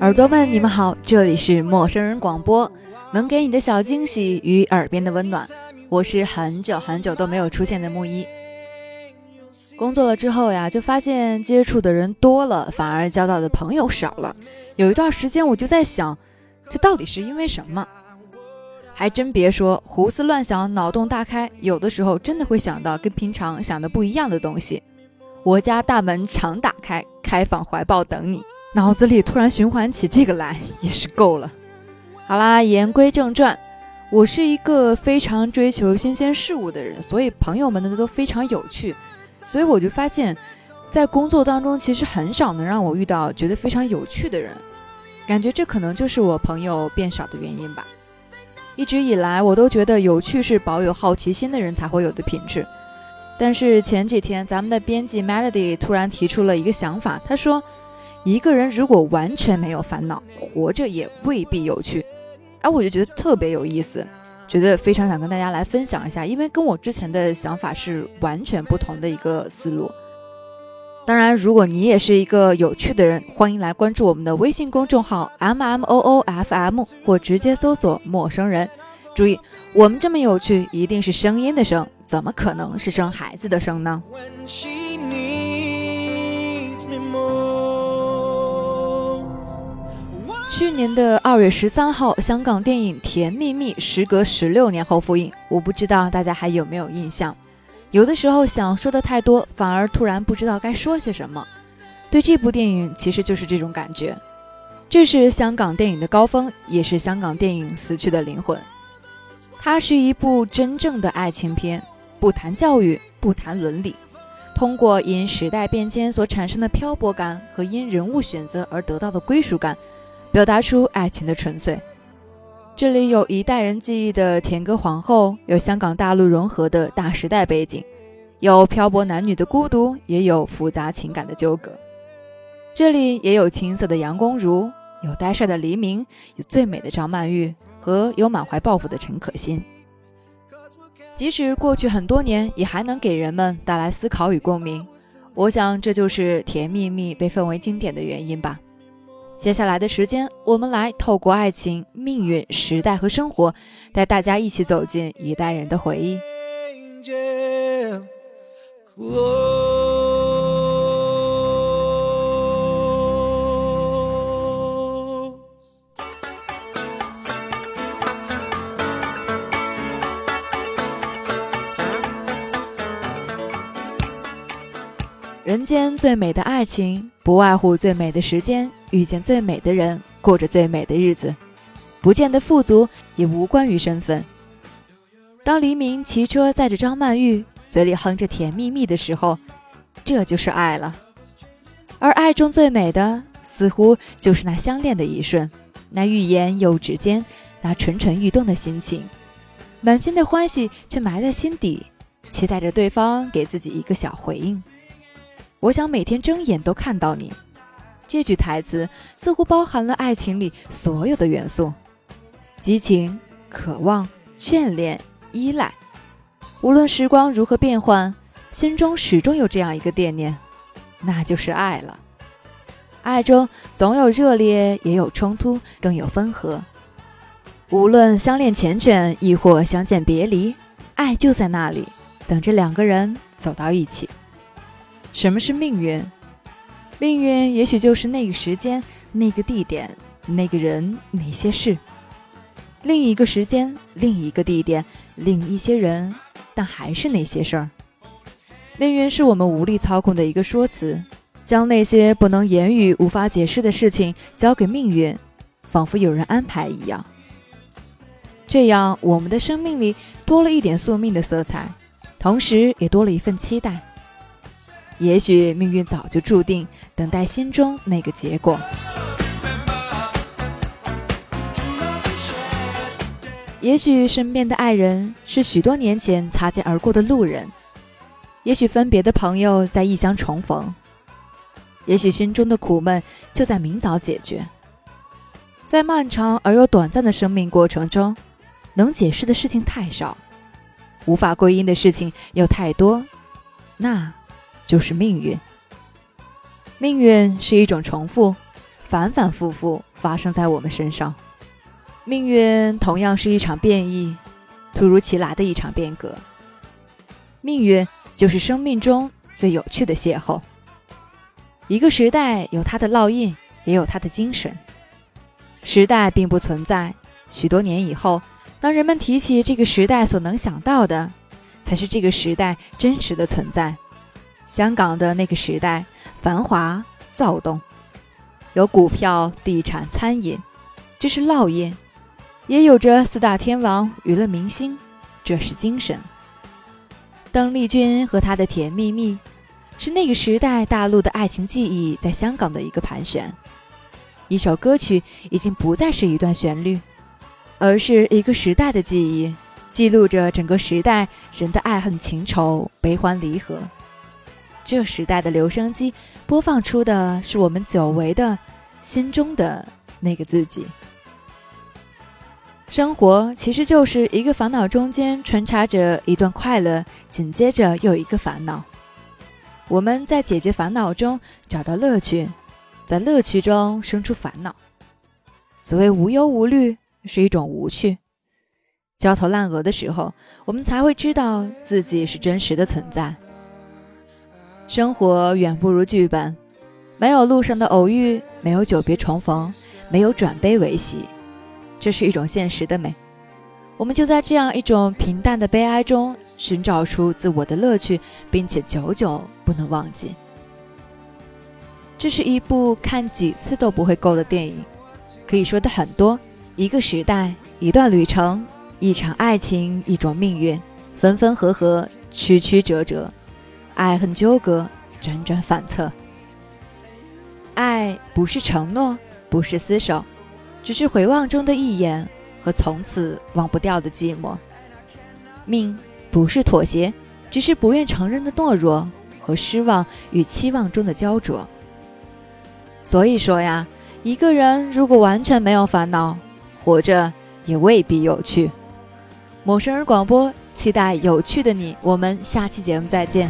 耳朵们，你们好，这里是陌生人广播，能给你的小惊喜与耳边的温暖。我是很久很久都没有出现的木一。工作了之后呀，就发现接触的人多了，反而交到的朋友少了。有一段时间，我就在想，这到底是因为什么？还真别说，胡思乱想，脑洞大开，有的时候真的会想到跟平常想的不一样的东西。我家大门常打开，开放怀抱等你。脑子里突然循环起这个来，也是够了。好啦，言归正传，我是一个非常追求新鲜事物的人，所以朋友们呢都非常有趣。所以我就发现，在工作当中，其实很少能让我遇到觉得非常有趣的人。感觉这可能就是我朋友变少的原因吧。一直以来，我都觉得有趣是保有好奇心的人才会有的品质。但是前几天，咱们的编辑 Melody 突然提出了一个想法，他说：“一个人如果完全没有烦恼，活着也未必有趣。”哎，我就觉得特别有意思，觉得非常想跟大家来分享一下，因为跟我之前的想法是完全不同的一个思路。当然，如果你也是一个有趣的人，欢迎来关注我们的微信公众号 M M O O F M，或直接搜索“陌生人”。注意，我们这么有趣，一定是声音的声，怎么可能是生孩子的生呢？去年的二月十三号，香港电影《甜蜜蜜》时隔十六年后复映，我不知道大家还有没有印象。有的时候想说的太多，反而突然不知道该说些什么。对这部电影，其实就是这种感觉。这是香港电影的高峰，也是香港电影死去的灵魂。它是一部真正的爱情片，不谈教育，不谈伦理，通过因时代变迁所产生的漂泊感和因人物选择而得到的归属感，表达出爱情的纯粹。这里有一代人记忆的甜歌皇后，有香港大陆融合的大时代背景，有漂泊男女的孤独，也有复杂情感的纠葛。这里也有青涩的杨恭如，有呆帅的黎明，有最美的张曼玉和有满怀抱负的陈可辛。即使过去很多年，也还能给人们带来思考与共鸣。我想这就是《甜蜜蜜》被奉为经典的原因吧。接下来的时间，我们来透过爱情、命运、时代和生活，带大家一起走进一代人的回忆。人间最美的爱情，不外乎最美的时间，遇见最美的人，过着最美的日子。不见得富足，也无关于身份。当黎明骑车载着张曼玉，嘴里哼着甜蜜蜜的时候，这就是爱了。而爱中最美的，似乎就是那相恋的一瞬，那欲言又止间，那蠢蠢欲动的心情，满心的欢喜却埋在心底，期待着对方给自己一个小回应。我想每天睁眼都看到你。这句台词似乎包含了爱情里所有的元素：激情、渴望、眷恋、依赖。无论时光如何变换，心中始终有这样一个惦念，那就是爱了。爱中总有热烈，也有冲突，更有分合。无论相恋缱绻，亦或相见别离，爱就在那里，等着两个人走到一起。什么是命运？命运也许就是那个时间、那个地点、那个人、那些事。另一个时间、另一个地点、另一些人，但还是那些事儿。命运是我们无力操控的一个说辞，将那些不能言语、无法解释的事情交给命运，仿佛有人安排一样。这样，我们的生命里多了一点宿命的色彩，同时也多了一份期待。也许命运早就注定，等待心中那个结果。也许身边的爱人是许多年前擦肩而过的路人，也许分别的朋友在异乡重逢，也许心中的苦闷就在明早解决。在漫长而又短暂的生命过程中，能解释的事情太少，无法归因的事情又太多，那。就是命运。命运是一种重复，反反复复发生在我们身上。命运同样是一场变异，突如其来的一场变革。命运就是生命中最有趣的邂逅。一个时代有它的烙印，也有它的精神。时代并不存在，许多年以后，当人们提起这个时代所能想到的，才是这个时代真实的存在。香港的那个时代，繁华躁动，有股票、地产、餐饮，这是烙印；也有着四大天王、娱乐明星，这是精神。邓丽君和她的甜蜜蜜。是那个时代大陆的爱情记忆在香港的一个盘旋，一首歌曲已经不再是一段旋律，而是一个时代的记忆，记录着整个时代人的爱恨情仇、悲欢离合。这时代的留声机播放出的是我们久违的心中的那个自己。生活其实就是一个烦恼中间穿插着一段快乐，紧接着又一个烦恼。我们在解决烦恼中找到乐趣，在乐趣中生出烦恼。所谓无忧无虑，是一种无趣。焦头烂额的时候，我们才会知道自己是真实的存在。生活远不如剧本，没有路上的偶遇，没有久别重逢，没有转悲为喜，这是一种现实的美。我们就在这样一种平淡的悲哀中。寻找出自我的乐趣，并且久久不能忘记。这是一部看几次都不会够的电影，可以说的很多。一个时代，一段旅程，一场爱情，一种命运，分分合合，曲曲折折，爱恨纠葛，辗转反侧。爱不是承诺，不是厮守，只是回望中的一眼和从此忘不掉的寂寞。命。不是妥协，只是不愿承认的懦弱和失望与期望中的焦灼。所以说呀，一个人如果完全没有烦恼，活着也未必有趣。陌生人广播，期待有趣的你。我们下期节目再见。